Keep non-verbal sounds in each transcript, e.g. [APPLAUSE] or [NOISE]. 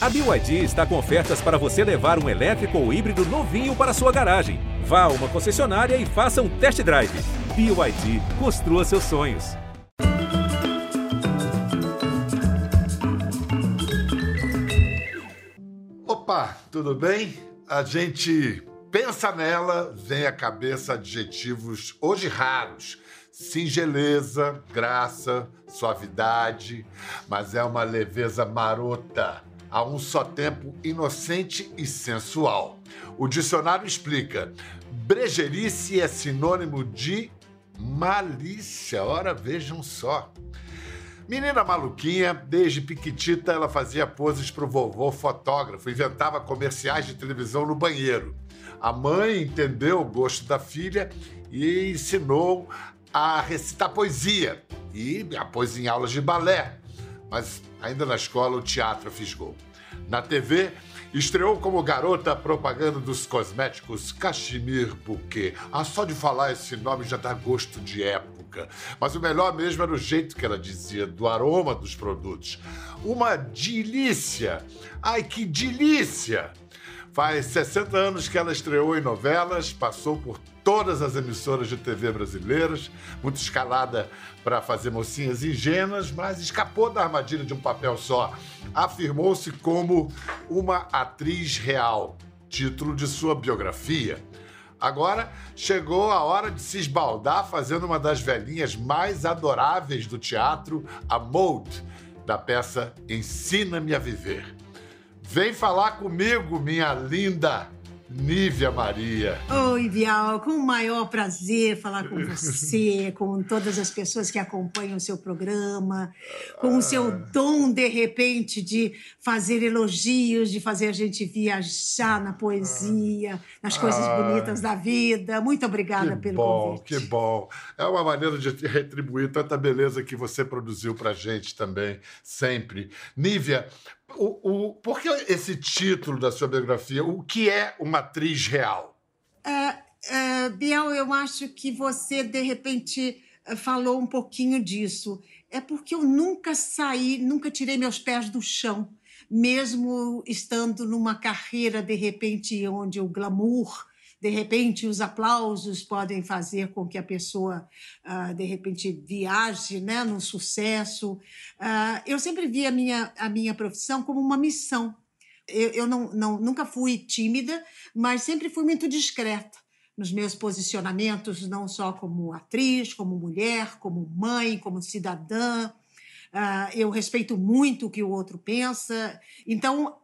A BYD está com ofertas para você levar um elétrico ou híbrido novinho para sua garagem. Vá a uma concessionária e faça um test drive. BYD, construa seus sonhos. Opa, tudo bem? A gente pensa nela, vem à cabeça adjetivos hoje raros. Singeleza, graça, suavidade, mas é uma leveza marota, a um só tempo inocente e sensual. O dicionário explica: brejerice é sinônimo de malícia. Ora, vejam só. Menina maluquinha, desde piquitita ela fazia poses pro vovô fotógrafo, inventava comerciais de televisão no banheiro. A mãe entendeu o gosto da filha e ensinou a recitar poesia e a pôs em aulas de balé. Mas ainda na escola o teatro fisgou. Na TV, estreou como garota propaganda dos cosméticos Cachemir Bouquet. Ah, só de falar esse nome já dá gosto de época. Mas o melhor mesmo era o jeito que ela dizia, do aroma dos produtos. Uma delícia! Ai, que delícia! Faz 60 anos que ela estreou em novelas, passou por todas as emissoras de TV brasileiras, muito escalada para fazer mocinhas ingênuas, mas escapou da armadilha de um papel só. Afirmou-se como uma atriz real, título de sua biografia. Agora chegou a hora de se esbaldar fazendo uma das velhinhas mais adoráveis do teatro, a Maud, da peça Ensina-me a Viver. Vem falar comigo, minha linda Nívia Maria. Oi, Bial, com o maior prazer falar com você, [LAUGHS] com todas as pessoas que acompanham o seu programa, com o seu ah. dom, de repente, de fazer elogios, de fazer a gente viajar na poesia, nas coisas ah. bonitas da vida. Muito obrigada que pelo bom, convite. Que bom, É uma maneira de retribuir tanta beleza que você produziu pra gente também, sempre. Nívia, o, o, por que esse título da sua biografia? O que é uma atriz real? Uh, uh, Biel, eu acho que você, de repente, falou um pouquinho disso. É porque eu nunca saí, nunca tirei meus pés do chão, mesmo estando numa carreira, de repente, onde o glamour de repente os aplausos podem fazer com que a pessoa uh, de repente viaje né no sucesso. Uh, eu sempre vi a minha a minha profissão como uma missão. Eu, eu não, não nunca fui tímida mas sempre fui muito discreta nos meus posicionamentos não só como atriz como mulher como mãe como cidadã. Uh, eu respeito muito o que o outro pensa. Então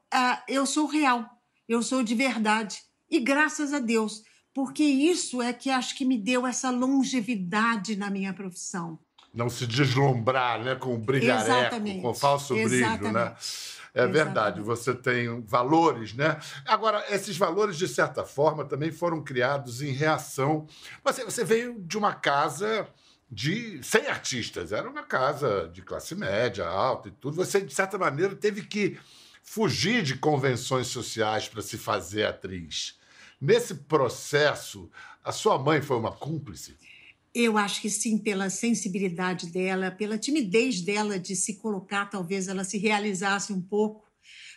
eu sou real eu sou de verdade e graças a Deus, porque isso é que acho que me deu essa longevidade na minha profissão. Não se deslumbrar né, com o brilhareco, Exatamente. com o falso Exatamente. brilho, né? É verdade, você tem valores, né? Agora, esses valores, de certa forma, também foram criados em reação. Você, você veio de uma casa de sem artistas, era uma casa de classe média, alta e tudo. Você, de certa maneira, teve que fugir de convenções sociais para se fazer atriz. Nesse processo, a sua mãe foi uma cúmplice? Eu acho que sim, pela sensibilidade dela, pela timidez dela de se colocar, talvez ela se realizasse um pouco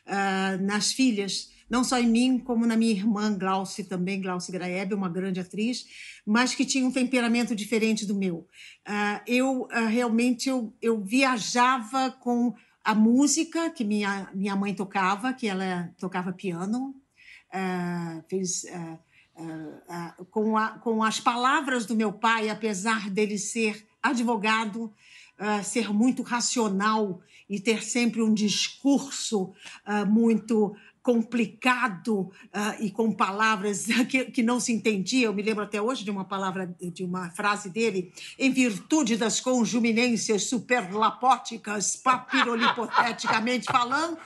uh, nas filhas, não só em mim, como na minha irmã Glauce também, Glauce Graeb, uma grande atriz, mas que tinha um temperamento diferente do meu. Uh, eu uh, realmente eu, eu viajava com a música que minha, minha mãe tocava, que ela tocava piano, uh, fez uh, com, a, com as palavras do meu pai, apesar dele ser advogado, ser muito racional e ter sempre um discurso muito complicado uh, e com palavras [LAUGHS] que, que não se entendia. Eu me lembro até hoje de uma palavra, de uma frase dele, em virtude das conjuminências superlapóticas, papirolipoteticamente falando,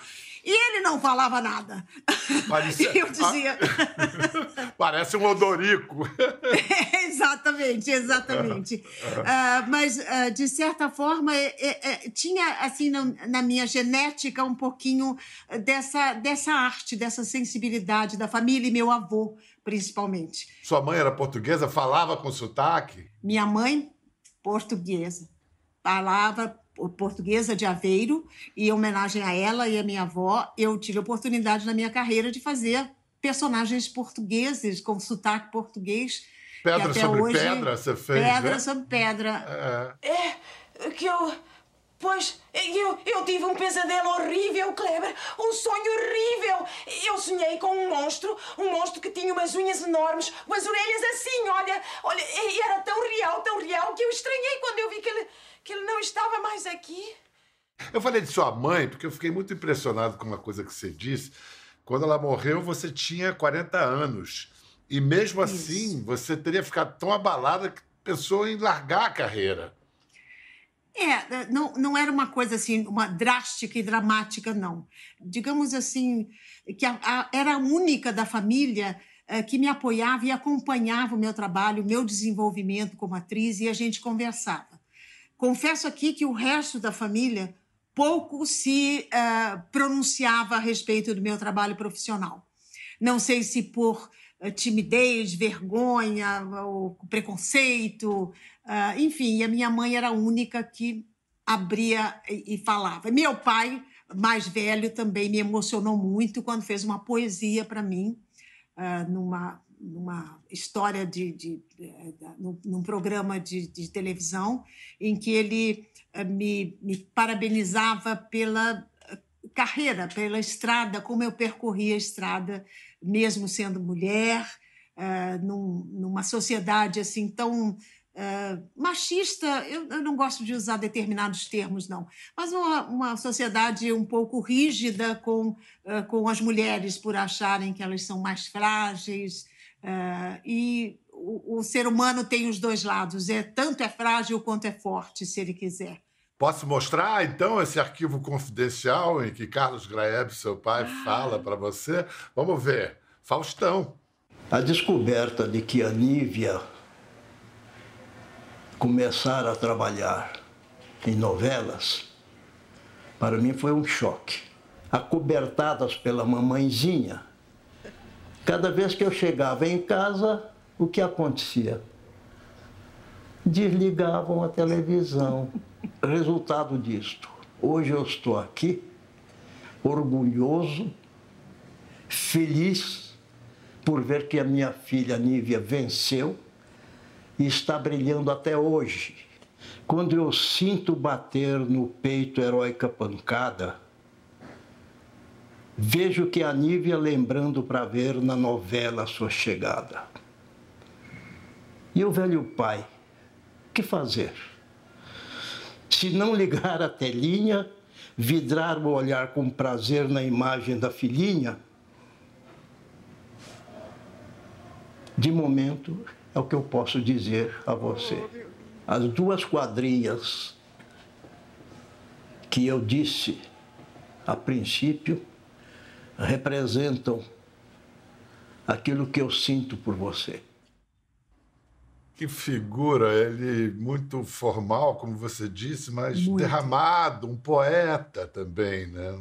e ele não falava nada. Parecia... [LAUGHS] eu dizia. [LAUGHS] Parece um odorico. [LAUGHS] exatamente, exatamente. uh, mas, uh, de certa forma, é, é, é, tinha, assim, na, na, minha genética, um pouquinho dessa, dessa arte, dessa sensibilidade da família e meu avô, principalmente. Sua mãe era portuguesa? Falava com sotaque? Minha mãe, portuguesa. Falava portuguesa de Aveiro, e em homenagem a ela e a minha avó, eu tive a oportunidade na minha carreira de fazer personagens portugueses com sotaque português. Pedra sobre hoje, pedra, você fez. Pedra né? sobre pedra. É. é, que eu. Pois, eu, eu tive um pesadelo horrível, Kleber. Um sonho horrível. Eu sonhei com um monstro, um monstro que tinha umas unhas enormes, umas orelhas assim, olha. Olha, e era tão real, tão real, que eu estranhei quando eu vi que ele, que ele não estava mais aqui. Eu falei de sua mãe porque eu fiquei muito impressionado com uma coisa que você disse. Quando ela morreu, você tinha 40 anos. E mesmo Isso. assim, você teria ficado tão abalada que pensou em largar a carreira. É, não, não era uma coisa assim, uma drástica e dramática, não. Digamos assim, que a, a, era a única da família é, que me apoiava e acompanhava o meu trabalho, o meu desenvolvimento como atriz, e a gente conversava. Confesso aqui que o resto da família pouco se uh, pronunciava a respeito do meu trabalho profissional. Não sei se por uh, timidez, vergonha, ou preconceito, Uh, enfim, a minha mãe era a única que abria e, e falava. Meu pai, mais velho, também me emocionou muito quando fez uma poesia para mim, uh, numa, numa história de, de, de, de num, num, programa de, de, televisão, em que ele uh, me, me parabenizava pela carreira, pela estrada, como eu percorri a estrada, mesmo sendo mulher, num, numa sociedade assim tão Uh, machista, eu, eu, não gosto de usar determinados termos, não, mas uma, uma sociedade um pouco rígida com, uh, com as mulheres por acharem que elas são mais frágeis. Uh, e o, o, ser humano tem os dois lados, é tanto é frágil quanto é forte, se ele quiser. Posso mostrar, então, esse arquivo confidencial em que Carlos Graeb, seu pai, ah. fala para você? Vamos ver. Faustão. A descoberta de que a Nívia começar a trabalhar em novelas, para mim foi um choque. Acobertadas pela mamãezinha, cada vez que eu chegava em casa, o que acontecia? Desligavam a televisão. Resultado disto, hoje eu estou aqui, orgulhoso, feliz por ver que a minha filha Nívia venceu e está brilhando até hoje. Quando eu sinto bater no peito heróica pancada, vejo que a Nívia lembrando para ver na novela sua chegada. E o velho pai, que fazer? Se não ligar a telinha, vidrar o olhar com prazer na imagem da filhinha, de momento é o que eu posso dizer a você. As duas quadrinhas que eu disse a princípio representam aquilo que eu sinto por você. Que figura, ele muito formal, como você disse, mas muito. derramado, um poeta também, né?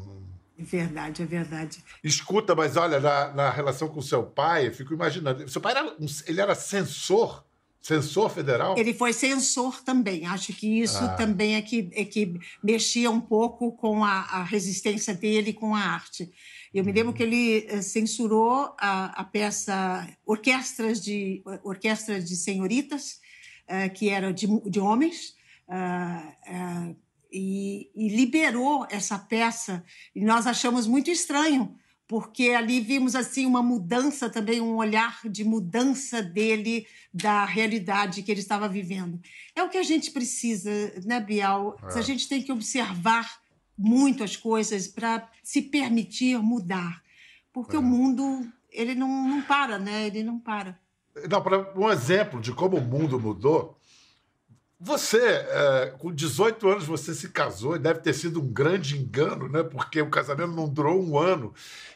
É verdade, é verdade. Escuta, mas olha, na, na relação com seu pai, eu fico imaginando. Seu pai era, ele era censor? Censor federal? Ele foi censor também. Acho que isso ah. também é que, é que mexia um pouco com a, a resistência dele com a arte. Eu me lembro que ele eh, censurou a, a peça Orquestras de, Orquestra de Senhoritas, uh, que era de, de homens. Uh, uh, e, e liberou essa peça e nós achamos muito estranho porque ali vimos assim uma mudança também, um olhar de mudança dele da realidade que ele estava vivendo. É o que a gente precisa, né, Bial? É. A gente tem que observar muito as coisas para se permitir mudar, porque é. o mundo ele não, não para, né? Ele não para. Não, para um exemplo de como o mundo mudou, você, é, com 18 anos, você se casou e deve ter sido um grande engano, né? Porque o casamento não durou um ano.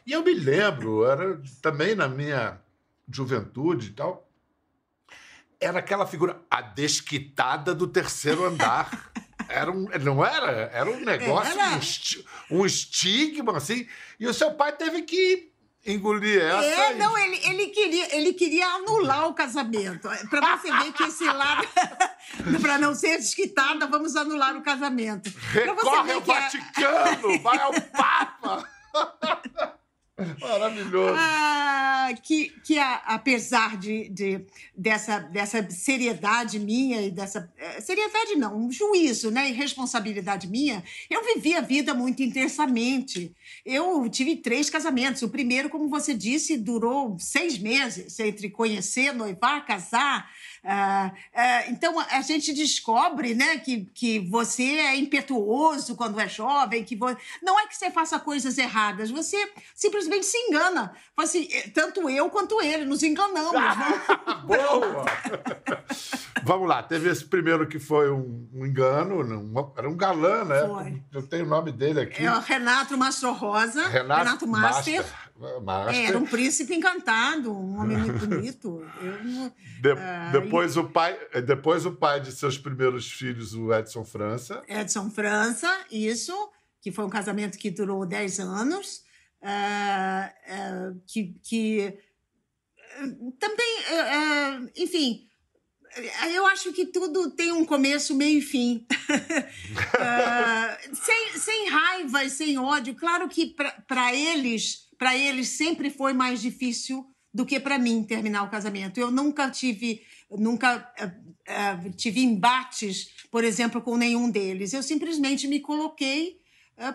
E eu me lembro, era também na minha juventude e tal, era aquela figura, a desquitada do terceiro andar. [LAUGHS] Era um, não era? Era um negócio, era. Um, um estigma, assim. E o seu pai teve que engolir essa. É, e- não, ele, ele, queria, ele queria anular o casamento. Para você ver que esse lado, [LAUGHS] para não ser desquitada, vamos anular o casamento. Recorre ao é- Vaticano, vai ao Papa. [LAUGHS] Maravilhoso. Ah, que, que a- apesar de, de- dessa, dessa seriedade minha e dessa. eh, Seriedade não, um juízo né, e responsabilidade minha, eu vivi a vida muito intensamente. Eu tive três casamentos. O primeiro, como você disse, durou seis meses entre conhecer, noivar, casar. Ah, ah, então a gente descobre né, que, que você é impetuoso quando é jovem, que vo... não é que você faça coisas erradas, você simplesmente se engana. Assim, eh, tanto eu quanto ele, nos enganamos. né? [LAUGHS] Boa! [LAUGHS] Vamos lá, teve esse primeiro que foi um, um engano, um- era um galã, né? Foi. Eu tenho o nome dele aqui. É o Renato Mastro Rosa, Renato, Master. Master. É, era um príncipe encantado, um homem muito bonito. Eu De- Ah, depois, o pai, depois o pai de seus primeiros filhos, o Edson França. Edson França, isso, que foi um casamento que durou 10 anos, ah, ah, que, que ah, também, ah, enfim, eu acho que tudo tem um começo, meio e fim. [LAUGHS] Ah, sem, sem raiva e sem ódio. Claro que para eles, para eles sempre foi mais difícil do que para mim terminar o casamento. Eu nunca tive, nunca ah, ah, tive embates, por exemplo, com nenhum deles. Eu simplesmente me coloquei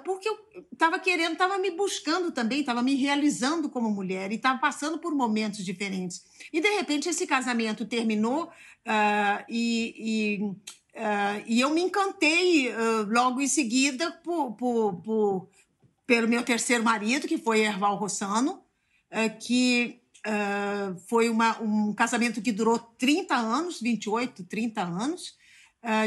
porque eu estava querendo, estava me buscando também, estava me realizando como mulher e estava passando por momentos diferentes. E de repente esse casamento terminou ah, e, e, ah, e eu me encantei ah, logo em seguida por, por, por- pelo meu terceiro marido, que foi Erval Rossano, ah, que ah, foi uma- um casamento que durou 30 anos, 28, 30 anos, ah,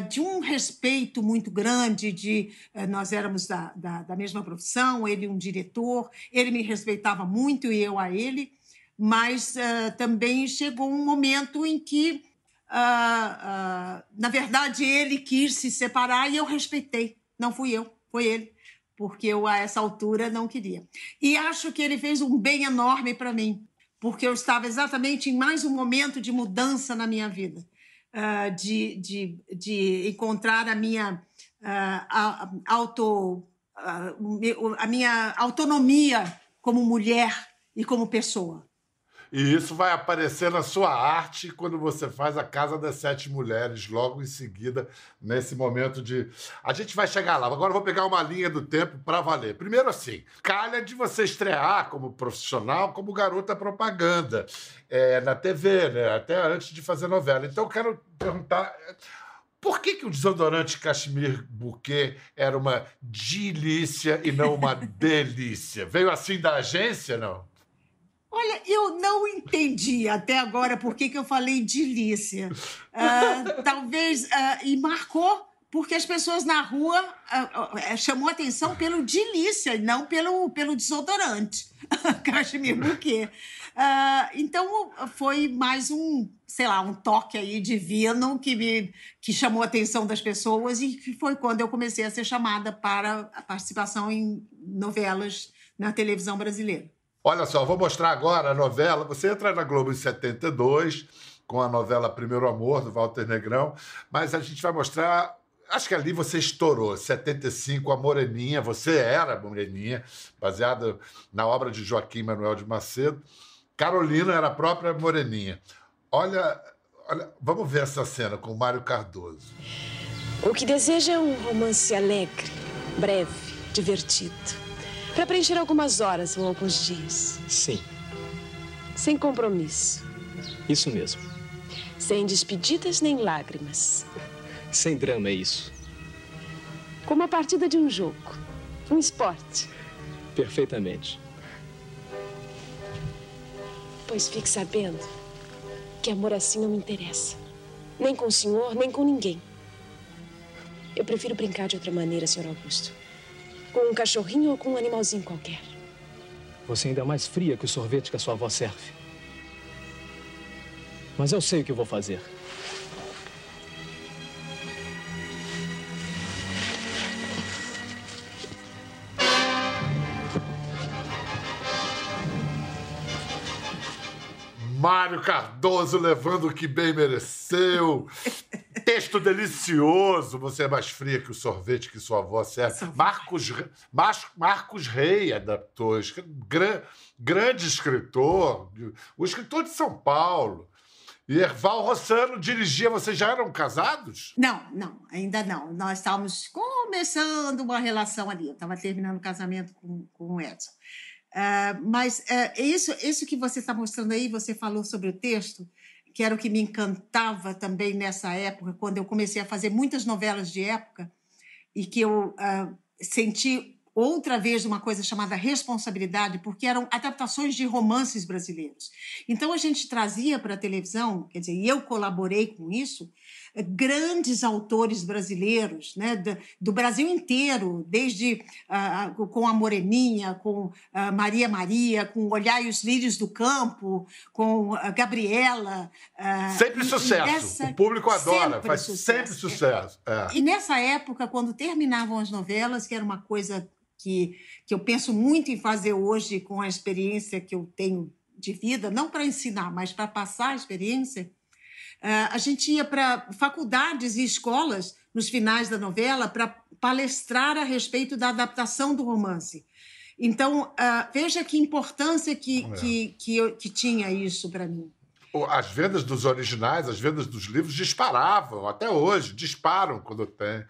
de um respeito muito grande, de eh, nós éramos da, da, da mesma profissão, ele um diretor, ele me respeitava muito e eu a ele, mas ah, também chegou um momento em que, ah, ah, na verdade, ele quis se separar e eu respeitei. Não fui eu, foi ele, porque eu a essa altura não queria. E acho que ele fez um bem enorme para mim, porque eu estava exatamente em mais um momento de mudança na minha vida ah, de, de, de encontrar a minha a- auto ah, a minha autonomia como mulher e como pessoa. E isso vai aparecer na sua arte quando você faz a Casa das Sete Mulheres, logo em seguida, nesse momento de. A gente vai chegar lá. Agora eu vou pegar uma linha do tempo para valer. Primeiro, assim, calha de você estrear como profissional, como garota propaganda é, na TV, né? até antes de fazer novela. Então eu quero perguntar. Por que, que o desodorante Cashmere Bouquet era uma delícia e não uma [LAUGHS] delícia? Veio assim da agência, não? Olha, eu não entendi até agora por que, que eu falei delícia. Ah, [LAUGHS] talvez. ah, e marcou, porque as pessoas na rua ah, ah, chamou atenção pelo delícia, não pelo, pelo desodorante. [LAUGHS] Cachemir Bouquet. Ah, então foi mais um, sei lá, um toque aí divino que me que chamou a atenção das pessoas e que foi quando eu comecei a ser chamada para a participação em novelas na televisão brasileira. Olha só, vou mostrar agora a novela. Você entra na Globo em 72, com a novela Primeiro Amor, do Walter Negrão, mas a gente vai mostrar. Acho que ali você estourou. 75, a Moreninha, você era Moreninha, baseada na obra de Joaquim Manuel de Macedo. Carolina era a própria Moreninha. Olha, olha, vamos ver essa cena com o Mário Cardoso. O que deseja é um romance alegre, breve, divertido. Para preencher algumas horas ou alguns dias. Sim, Sem compromisso. isso mesmo. Sem despedidas nem lágrimas. Sem drama é isso. Como a partida de um jogo. Um esporte. Perfeitamente. Pois fique sabendo que amor assim não me interessa. Nem com o senhor, nem com ninguém. Eu prefiro brincar de outra maneira, senhor Augusto. Com um cachorrinho ou com um animalzinho qualquer. Você ainda é mais fria que o sorvete que a sua avó serve. Mas eu sei o que eu vou fazer. Mário Cardoso levando o que bem mereceu. [LAUGHS] Texto delicioso. Você é mais fria que o sorvete que sua avó serve. Marcos, Mar, Marcos Rei adaptou. Gran, grande escritor. O escritor de São Paulo. E Erval Rossano dirigia. Vocês já eram casados? Não, não, ainda não. Nós estávamos começando uma relação ali. Eu estava terminando o casamento com, com o Edson. Uh, mas uh, isso, isso que você está mostrando aí, você falou sobre o texto, que era o que me encantava também nessa época, quando eu comecei a fazer muitas novelas de época, e que eu uh, senti outra vez uma coisa chamada responsabilidade, porque eram adaptações de romances brasileiros. Então a gente trazia para a televisão, quer dizer, e eu colaborei com isso, grandes autores brasileiros, né, do, do Brasil inteiro, desde uh, com a Moreninha, com uh, Maria Maria, com Olhar e os Lírios do Campo, com a Gabriela. Uh, sempre sucesso. o público adora, sempre faz sucesso. sempre sucesso. É. E nessa época, quando terminavam as novelas, que era uma coisa que, que eu penso muito em fazer hoje com a experiência que eu tenho de vida, não para ensinar, mas para passar a experiência, a gente ia para faculdades e escolas nos finais da novela para palestrar a respeito da adaptação do romance. Então, uh, veja que importância que, é. que, que, eu, que tinha isso para mim as vendas dos originais, as vendas dos livros disparavam, até hoje, disparam quando tem.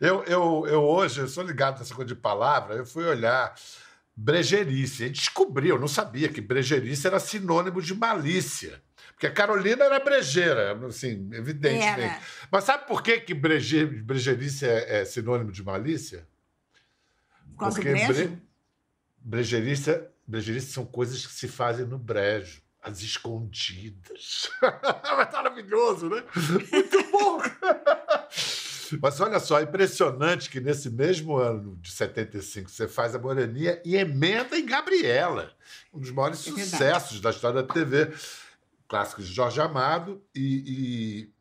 Eu, eu, eu hoje, eu sou ligado nessa coisa de palavra, eu fui olhar brejerice e descobri, eu não sabia que brejerice era sinônimo de malícia. Porque a Carolina era brejeira, assim, evidentemente. Era. Mas sabe por que, que breje, brejerice é, é, sinônimo de malícia? Por Porque? Bre, brejerice são coisas que se fazem no brejo as escondidas. [LAUGHS] Maravilhoso, né? Muito bom! [LAUGHS] Mas olha só, é impressionante que nesse mesmo ano de 75 você faz a Moreninha e emenda em Gabriela, um dos maiores é sucessos da história da TV. Clássicos de Jorge Amado e, e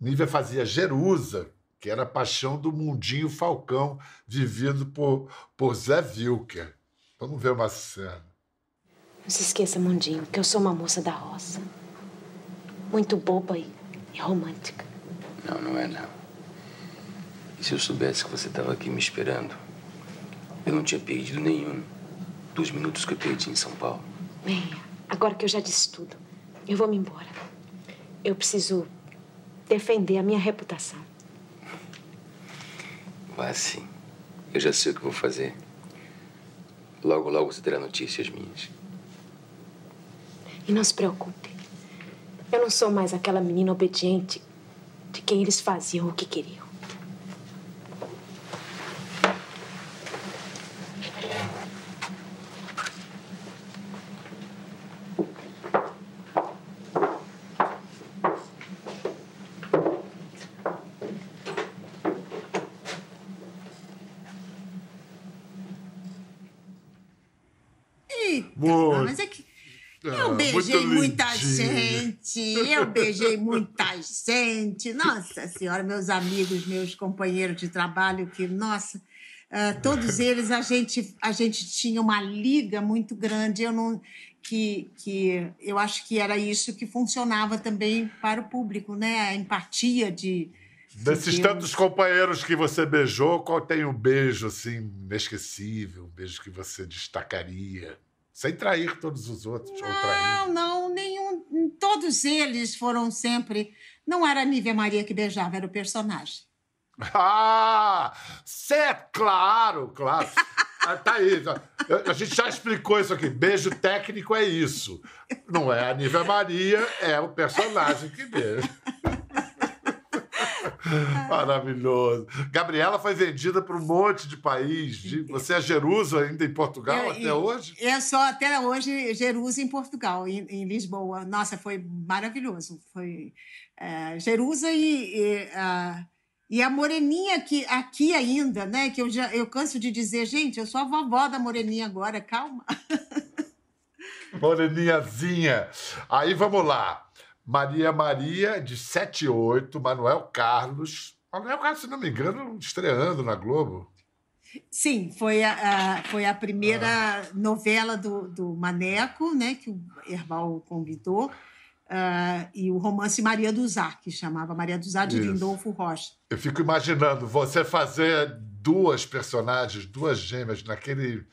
Nívia fazia Jerusa, que era a paixão do mundinho Falcão, vivido por, por Zé Wilker. Vamos ver uma cena. Não se esqueça, Mundinho, que eu sou uma moça da roça. Muito boba e, e romântica. Não, não é não. E se eu soubesse que você estava aqui me esperando, eu não tinha perdido nenhum dos minutos que eu perdi em São Paulo. Bem, agora que eu já disse tudo, eu vou me embora. Eu preciso defender a minha reputação. Vá sim. Eu já sei o que vou fazer. Logo, logo você terá notícias minhas. E não se preocupe. Eu não sou mais aquela menina obediente de quem eles faziam o que queriam. Beijei muita gente, eu beijei muita gente. Nossa Senhora, meus amigos, meus companheiros de trabalho, que, nossa, uh, todos [LAUGHS] eles a gente, a gente tinha uma liga muito grande. Eu não. Que, que eu acho que era isso que funcionava também para o público, né? A empatia de. Desses tantos companheiros que você beijou, qual tem um beijo assim inesquecível, um beijo que você destacaria? Sem trair todos os outros. Não, não, nenhum. Todos eles foram sempre. Não era a Nívia Maria que beijava, era o personagem. Ah! É claro, claro. Ah, tá aí. A gente já explicou isso aqui. Beijo técnico é isso. Não é a Nívia Maria, é o personagem que beija. [LAUGHS] Maravilhoso. Gabriela foi vendida para um monte de país. Você é Jerusa ainda em Portugal eu, até hoje? Eu sou até hoje Jerusa em Portugal, em, em Lisboa. Nossa, foi maravilhoso. Foi é, Jerusa e, e, a, e a Moreninha que, aqui ainda, né? Que eu, já, eu canso de dizer, gente, eu sou a vovó da Moreninha agora, calma. [LAUGHS] Moreninhazinha. Aí vamos lá. Maria Maria, de 78, Manuel Carlos. Manuel Carlos, se não me engano, estreando na Globo. Sim, foi a, a foi a primeira ah. novela do, do Maneco, né, que o Herbal convidou. uh, e o romance Maria do Zá, que chamava Maria do Zá de Isso. Lindolfo Rocha. Eu fico imaginando você fazer duas personagens, duas gêmeas naquele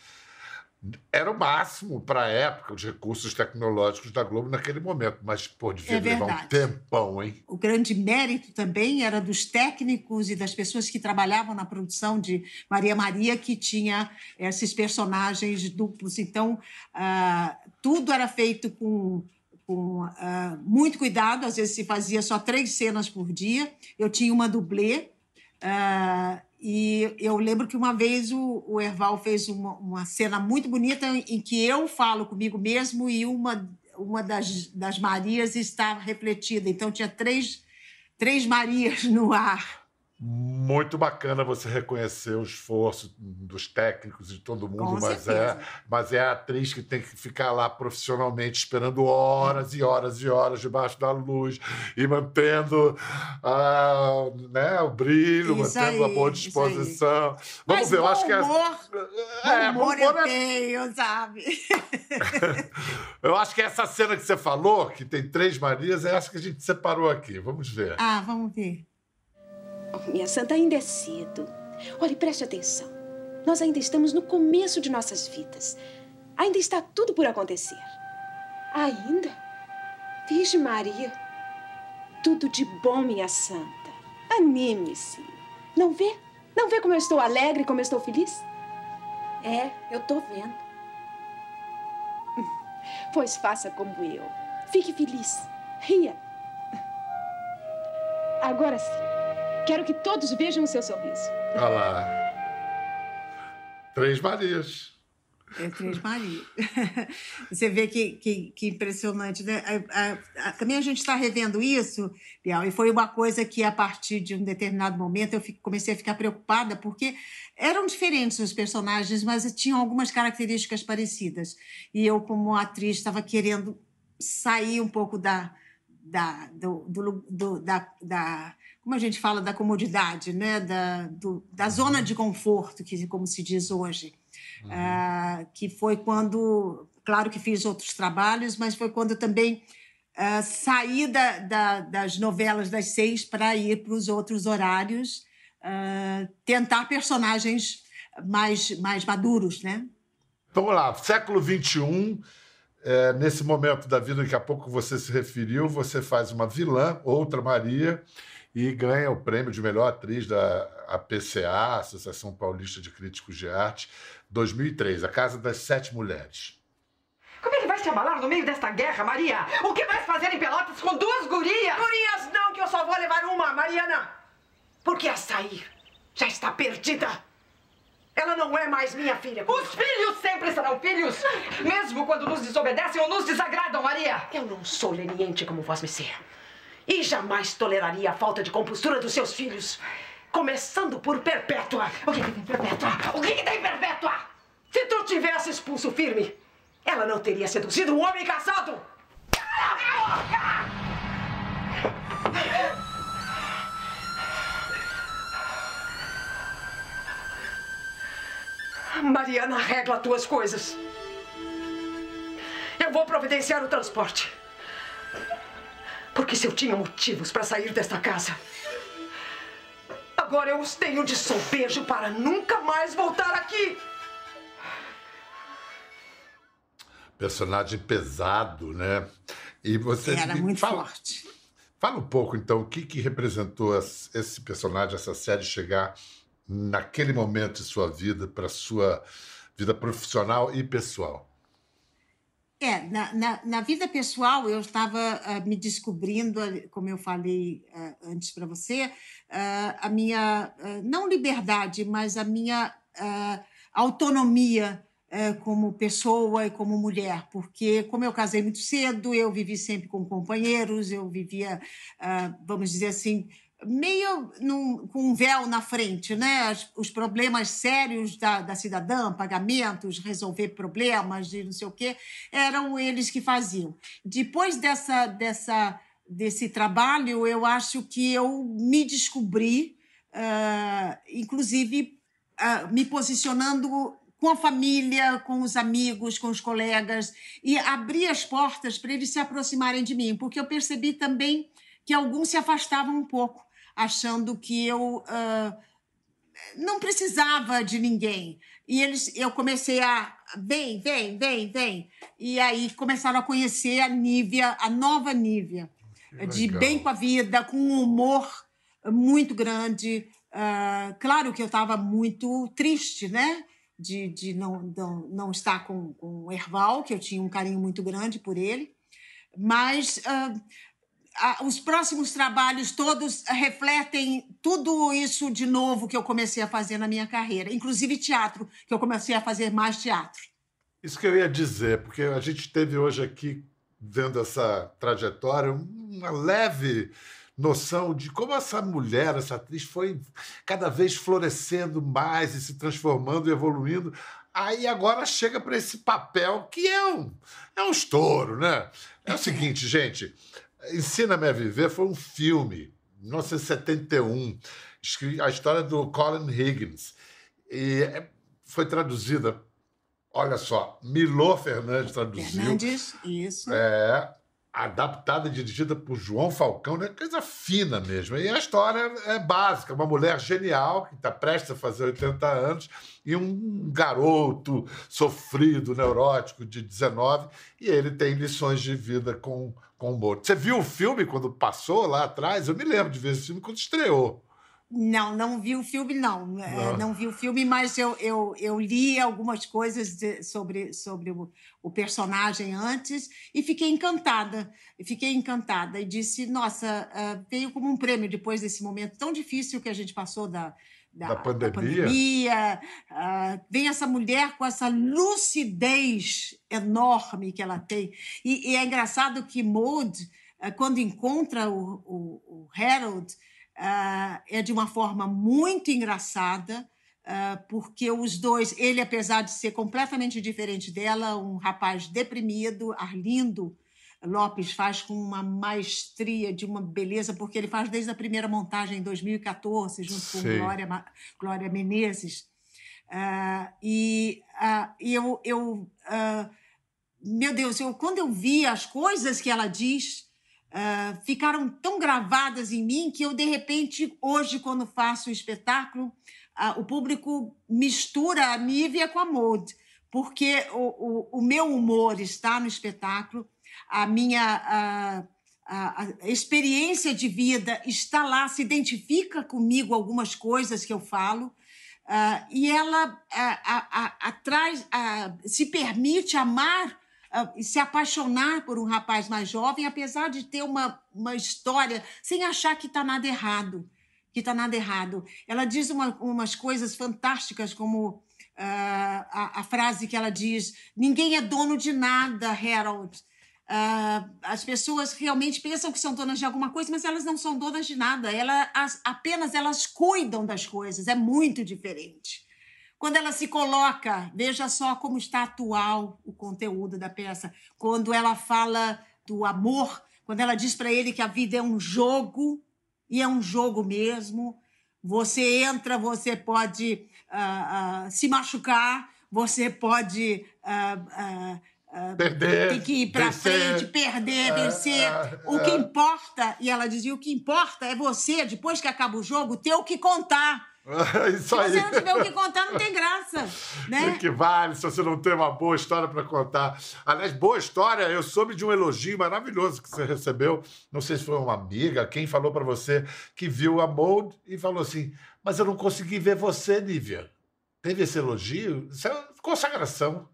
era o máximo para a época, os recursos tecnológicos da Globo naquele momento, mas pô, devia é levar um tempão, hein? O grande mérito também era dos técnicos e das pessoas que trabalhavam na produção de Maria Maria, que tinha esses personagens duplos. Então, uh, tudo era feito com com uh, muito cuidado, às vezes se fazia só três cenas por dia. Eu tinha uma dublê, uh, e eu lembro que uma vez o, o Erval fez uma, uma, cena muito bonita em que eu falo comigo mesmo e uma, uma das, das Marias está refletida. Então tinha três, três Marias no ar muito bacana você reconhecer o esforço dos técnicos e de todo mundo, mas é, mas é a atriz que tem que ficar lá profissionalmente esperando horas e horas e horas debaixo da luz e mantendo ah, né, o brilho, isso mantendo aí, a boa disposição. Vamos mas ver, eu acho que é. É, humor, humor eu é... tenho, sabe? [LAUGHS] eu acho que essa cena que você falou, que tem três Marias, é essa que a gente separou aqui. Vamos ver. Ah, vamos ver. Minha santa, ainda é cedo. Olhe, preste atenção. Nós ainda estamos no começo de nossas vidas. Ainda está tudo por acontecer. Ainda? Virgem Maria. Tudo de bom, minha santa. Anime-se. Não vê? Não vê como eu estou alegre, como eu estou feliz? É, eu estou vendo. Pois faça como eu. Fique feliz. Ria. Agora sim. Quero que todos vejam o seu sorriso. Olha lá. Três Marias. É Três Marias. [LAUGHS] Você vê que, que, que impressionante, né? A, a, a, também a gente está revendo isso, Bial, e foi uma coisa que, a partir de um determinado momento, eu fico, comecei a ficar preocupada, porque eram diferentes os personagens, mas tinham algumas características parecidas. E eu, como atriz, estava querendo sair um pouco da, da, do, do, do da, da como a gente fala da comodidade, né? da, do, da zona de conforto, que como se diz hoje, uhum. uh, que foi quando, claro que fiz outros trabalhos, mas foi quando também uh, saí da, da, das novelas das seis para ir para os outros horários, uh, tentar personagens mais, mais maduros, né? Vamos lá, século XXI, é, nesse momento da vida que a pouco você se referiu, você faz uma vilã, outra Maria, e ganha o prêmio de melhor atriz da APCA, Associação Paulista de Críticos de Arte, 2003, A Casa das Sete Mulheres. Como é que vai se abalar no meio desta guerra, Maria? O que vais fazer em Pelotas com duas gurias? Gurias não, que eu só vou levar uma, Mariana. Porque a sair já está perdida. Ela não é mais minha filha. Os filhos sempre serão filhos, mesmo quando nos desobedecem ou nos desagradam, Maria. Eu não sou leniente como vós me ser. E jamais toleraria a falta de compostura dos seus filhos. Começando por Perpétua. O que, que tem Perpétua? O que, que tem Perpétua? Se tu tivesse expulso firme, ela não teria seduzido um homem casado. Cala a boca! Mariana, arregla tuas coisas. Eu vou providenciar o transporte. Porque se eu tinha motivos para sair desta casa, agora eu os tenho de sobejo para nunca mais voltar aqui. Personagem pesado, né? E você era muito fala, forte. Fala um pouco então o que, que representou esse personagem, essa série chegar naquele momento de sua vida para sua vida profissional e pessoal. É, na, na, na, vida pessoal, eu estava uh, me descobrindo, como eu falei uh, antes para você, uh, a minha, não liberdade, mas a minha autonomia como pessoa e como mulher, porque, como eu casei muito cedo, eu vivi sempre com companheiros, eu vivia, vamos dizer assim, meio num, com um véu na frente, né? Os, os problemas sérios da, da, cidadã, pagamentos, resolver problemas e não sei o quê, eram eles que faziam. Depois dessa, dessa, desse trabalho, eu acho que eu me descobri, uh, inclusive uh, me posicionando com a família, com os amigos, com os colegas, e abrir as portas para eles se aproximarem de mim, porque eu percebi também que alguns se afastavam um pouco, achando que eu uh, não precisava de ninguém. E eles, eu comecei a vem, vem, vem, vem. E aí começaram a conhecer a Nívia, a nova Nívia, de bem com a vida, com um humor muito grande. Uh, claro que eu estava muito triste, né? De, de não, não, não estar com, com o Erval, que eu tinha um carinho muito grande por ele. Mas uh, os próximos trabalhos todos refletem tudo isso de novo que eu comecei a fazer na minha carreira, inclusive teatro, que eu comecei a fazer mais teatro. Isso que eu ia dizer, porque a gente teve hoje aqui, vendo essa trajetória, uma leve noção de como essa mulher, essa atriz, foi cada vez florescendo mais e se transformando e evoluindo. Aí agora chega para esse papel que é um, é um estouro, né? É o [LAUGHS] seguinte, gente. Ensina-me a Viver foi um filme, 1971, a história do Colin Higgins. E é, foi traduzida, olha só, Milô Fernandes traduziu. Fernandes, isso. É, adaptada e dirigida por João Falcão, né? coisa fina mesmo. E a história é básica: uma mulher genial que está prestes a fazer 80 anos e um garoto sofrido, neurótico, de 19, e ele tem lições de vida com, com o morto. Você viu o filme quando passou lá atrás? Eu me lembro de ver esse filme quando estreou. Não, não vi o filme, não. É, não, não vi o filme, mas eu, eu, eu li algumas coisas de, sobre, sobre o, o, personagem antes e fiquei encantada. Fiquei encantada e disse: nossa, uh, veio como um prêmio depois desse momento tão difícil que a gente passou da, da, da pandemia. Da pandemia. Uh, vem essa mulher com essa lucidez enorme que ela tem. E, e é engraçado que Maud, uh, quando encontra o, o, o Harold, uh, é de uma forma muito engraçada, uh, porque os dois, ele, apesar de ser completamente diferente dela, um rapaz deprimido, Arlindo Lopes faz com uma maestria, de uma beleza, porque ele faz desde a primeira montagem em 2014, junto Sim. com Glória, Glória Menezes. Uh, e uh, eu, eu uh, meu Deus, eu, quando eu vi as coisas que ela diz, ficaram tão gravadas em mim que eu, de repente, hoje, quando faço o espetáculo, o público mistura a Nívia com a Maud, porque o, o, o, meu humor está no espetáculo, a minha. a, a, experiência de vida está lá, se identifica comigo algumas coisas que eu falo, uh, e ela atrás, se permite amar se apaixonar por um rapaz mais jovem, apesar de ter uma, uma história, sem achar que está nada errado. Que está nada errado. Ela diz uma, umas coisas fantásticas, como uh, a, a, frase que ela diz: Ninguém é dono de nada, Harold. Uh, as pessoas realmente pensam que são donas de alguma coisa, mas elas não são donas de nada. Elas, apenas elas cuidam das coisas. É muito diferente. Quando ela se coloca, veja só como está atual o conteúdo da peça. Quando ela fala do amor, quando ela diz para ele que a vida é um jogo, e é um jogo mesmo. Você entra, você pode uh, uh, se machucar, você pode. Perder. Tem que ir para frente, perder, vencer. o que importa, e ela dizia: o que importa é você, depois que acaba o jogo, ter o que contar [LAUGHS] se você não tiver o que contar, não tem graça. Né? O que vale se você não tem uma boa história para contar. Aliás, boa história, eu soube de um elogio maravilhoso que você recebeu. Não sei se foi uma amiga, quem falou para você que viu a Mold e falou assim: Mas eu não consegui ver você, Nívia. Teve esse elogio? Isso é consagração.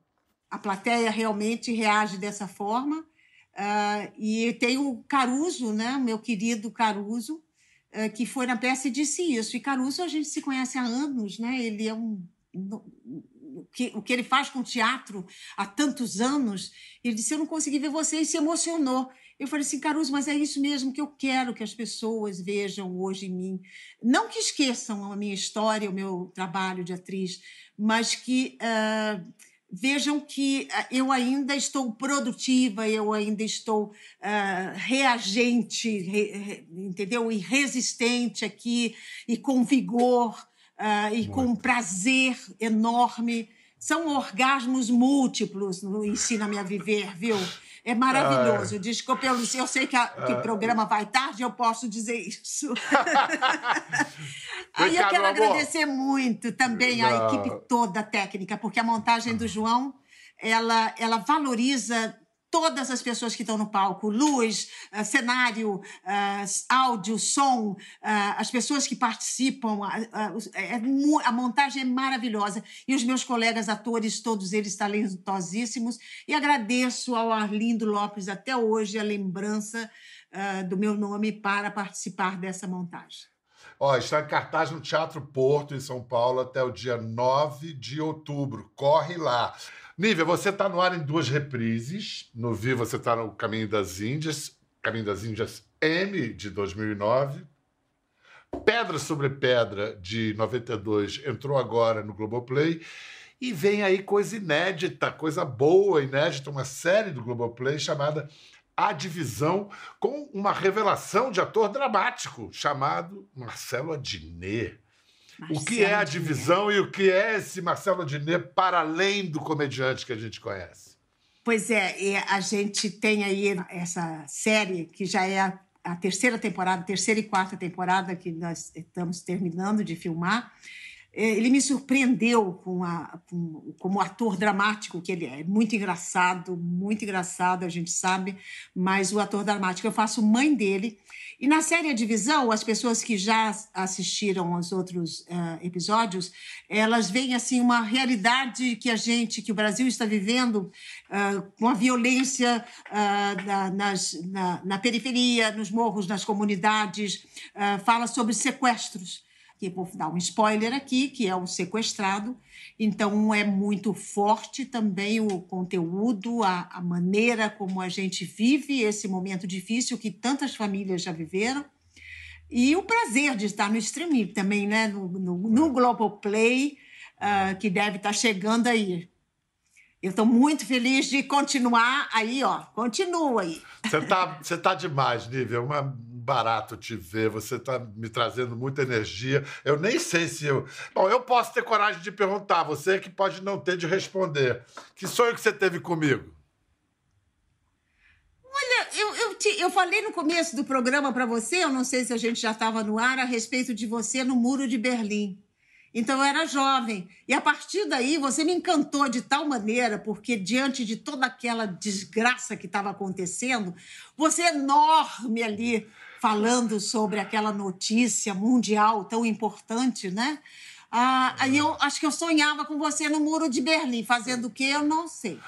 A plateia realmente reage dessa forma. Uh, e tem o Caruso, né? meu querido Caruso, eh, que foi na peça e disse isso. E Caruso a gente se conhece há anos, né? Ele é um o que, o que ele faz com o teatro há tantos anos. Ele disse: Eu não consegui ver você e se emocionou. Eu falei assim, Caruso, mas é isso mesmo que eu quero que as pessoas vejam hoje em mim. Não que esqueçam a minha história, o meu trabalho de atriz, mas que. Uh, vejam que ah, eu ainda estou produtiva, eu ainda estou uh, reagente, re, re, entendeu? E resistente aqui, e com vigor, uh, e Muito. com prazer enorme São orgasmos múltiplos no Ensina-me a Viver, viu? É maravilhoso. Ah. Desculpa, eu, eu sei que, o programa vai tarde, eu posso dizer isso. [LAUGHS] Aí eu quero agradecer muito também a Não. equipe toda técnica, porque a montagem do João, ela, ela valoriza todas as pessoas que estão no palco, luz, ah, cenário, ah, áudio, som, ah, as pessoas que participam, é mu- a montagem é maravilhosa e os meus colegas atores, todos eles talentosíssimos e agradeço ao Arlindo Lopes até hoje a lembrança do meu nome para participar dessa montagem. Ó, está em cartaz no Teatro Porto, em São Paulo, até o dia 9 de outubro. Corre lá. Nívia, você está no ar em duas reprises. No Vi, você está no Caminho das Índias, Caminho das Índias M, de 2009. Pedra sobre Pedra, de 92, entrou agora no Globoplay. E vem aí coisa inédita, coisa boa, inédita, uma série do Globoplay chamada A Divisão, com uma revelação de ator dramático chamado Marcelo Adnet. O que é a Marcelo divisão e o que é esse Marcelo Adnet para além do comediante que a gente conhece? Pois é, a gente tem aí essa série que já é a, a terceira temporada, terceira e quarta temporada que nós estamos terminando de filmar. É, Ele me surpreendeu com a, com, como ator dramático que ele é. Muito engraçado, muito engraçado, a gente sabe, mas o ator dramático, eu faço mãe dele. E na série A Divisão, as pessoas que já assistiram aos outros ah, episódios, elas veem assim uma realidade que a gente, que o Brasil está vivendo ah, com a violência ah, na, nas- na- na periferia, nos morros, nas comunidades, fala sobre sequestros que vou dar um spoiler aqui, que é o sequestrado. Então é muito forte também o conteúdo, a, a maneira como a gente vive esse momento difícil que tantas famílias já viveram. E o prazer de estar no streaming também, né? No, no, no Globoplay, ah, que deve estar chegando aí. Eu estou muito feliz de continuar aí, ó. Continua aí. Você tá, você tá demais, Nívia. É uma- um barato te ver. Você tá me trazendo muita energia. Eu nem sei se eu. Bom, eu posso ter coragem de perguntar. Você é que pode não ter de responder. Que sonho que você teve comigo? Olha, eu, eu, te- eu falei no começo do programa para você, eu não sei se a gente já estava no ar, a respeito de você no Muro de Berlim. Então eu era jovem. E a partir daí você me encantou de tal maneira, porque diante de toda aquela desgraça que estava acontecendo, você é enorme ali, falando sobre aquela notícia mundial tão importante, né? Ah, aí eu acho que eu sonhava com você no Muro de Berlim, fazendo o quê? Eu não sei.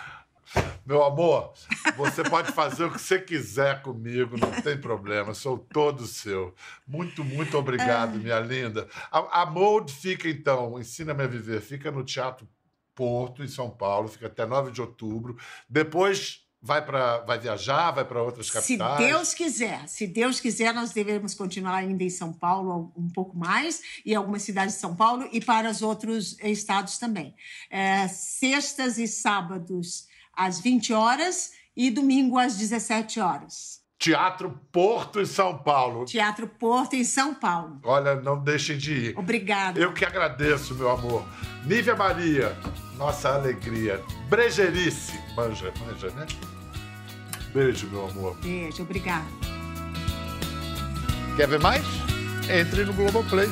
Meu amor, você pode fazer o que você quiser comigo, não tem problema, sou todo seu. Muito, muito obrigado, minha linda. A, a Mold fica, então, Ensina-me a Viver, fica no Teatro Porto, em São Paulo, fica até 9 de outubro. Depois vai, pra, vai viajar, vai para outras Se capitais. Deus quiser, se Deus quiser, nós devemos continuar ainda em São Paulo um pouco mais, e algumas cidades de São Paulo, e para os outros estados também. É, sextas e sábados às 20 horas e domingo às 17 horas. Teatro Porto, em São Paulo. Teatro Porto, em São Paulo. Olha, não deixem de ir. Obrigada. Eu que agradeço, meu amor. Nívia Maria, nossa alegria. Brejerice. Manja, manja, né? Beijo, meu amor. Beijo, obrigada. Quer ver mais? Entre no Globoplay.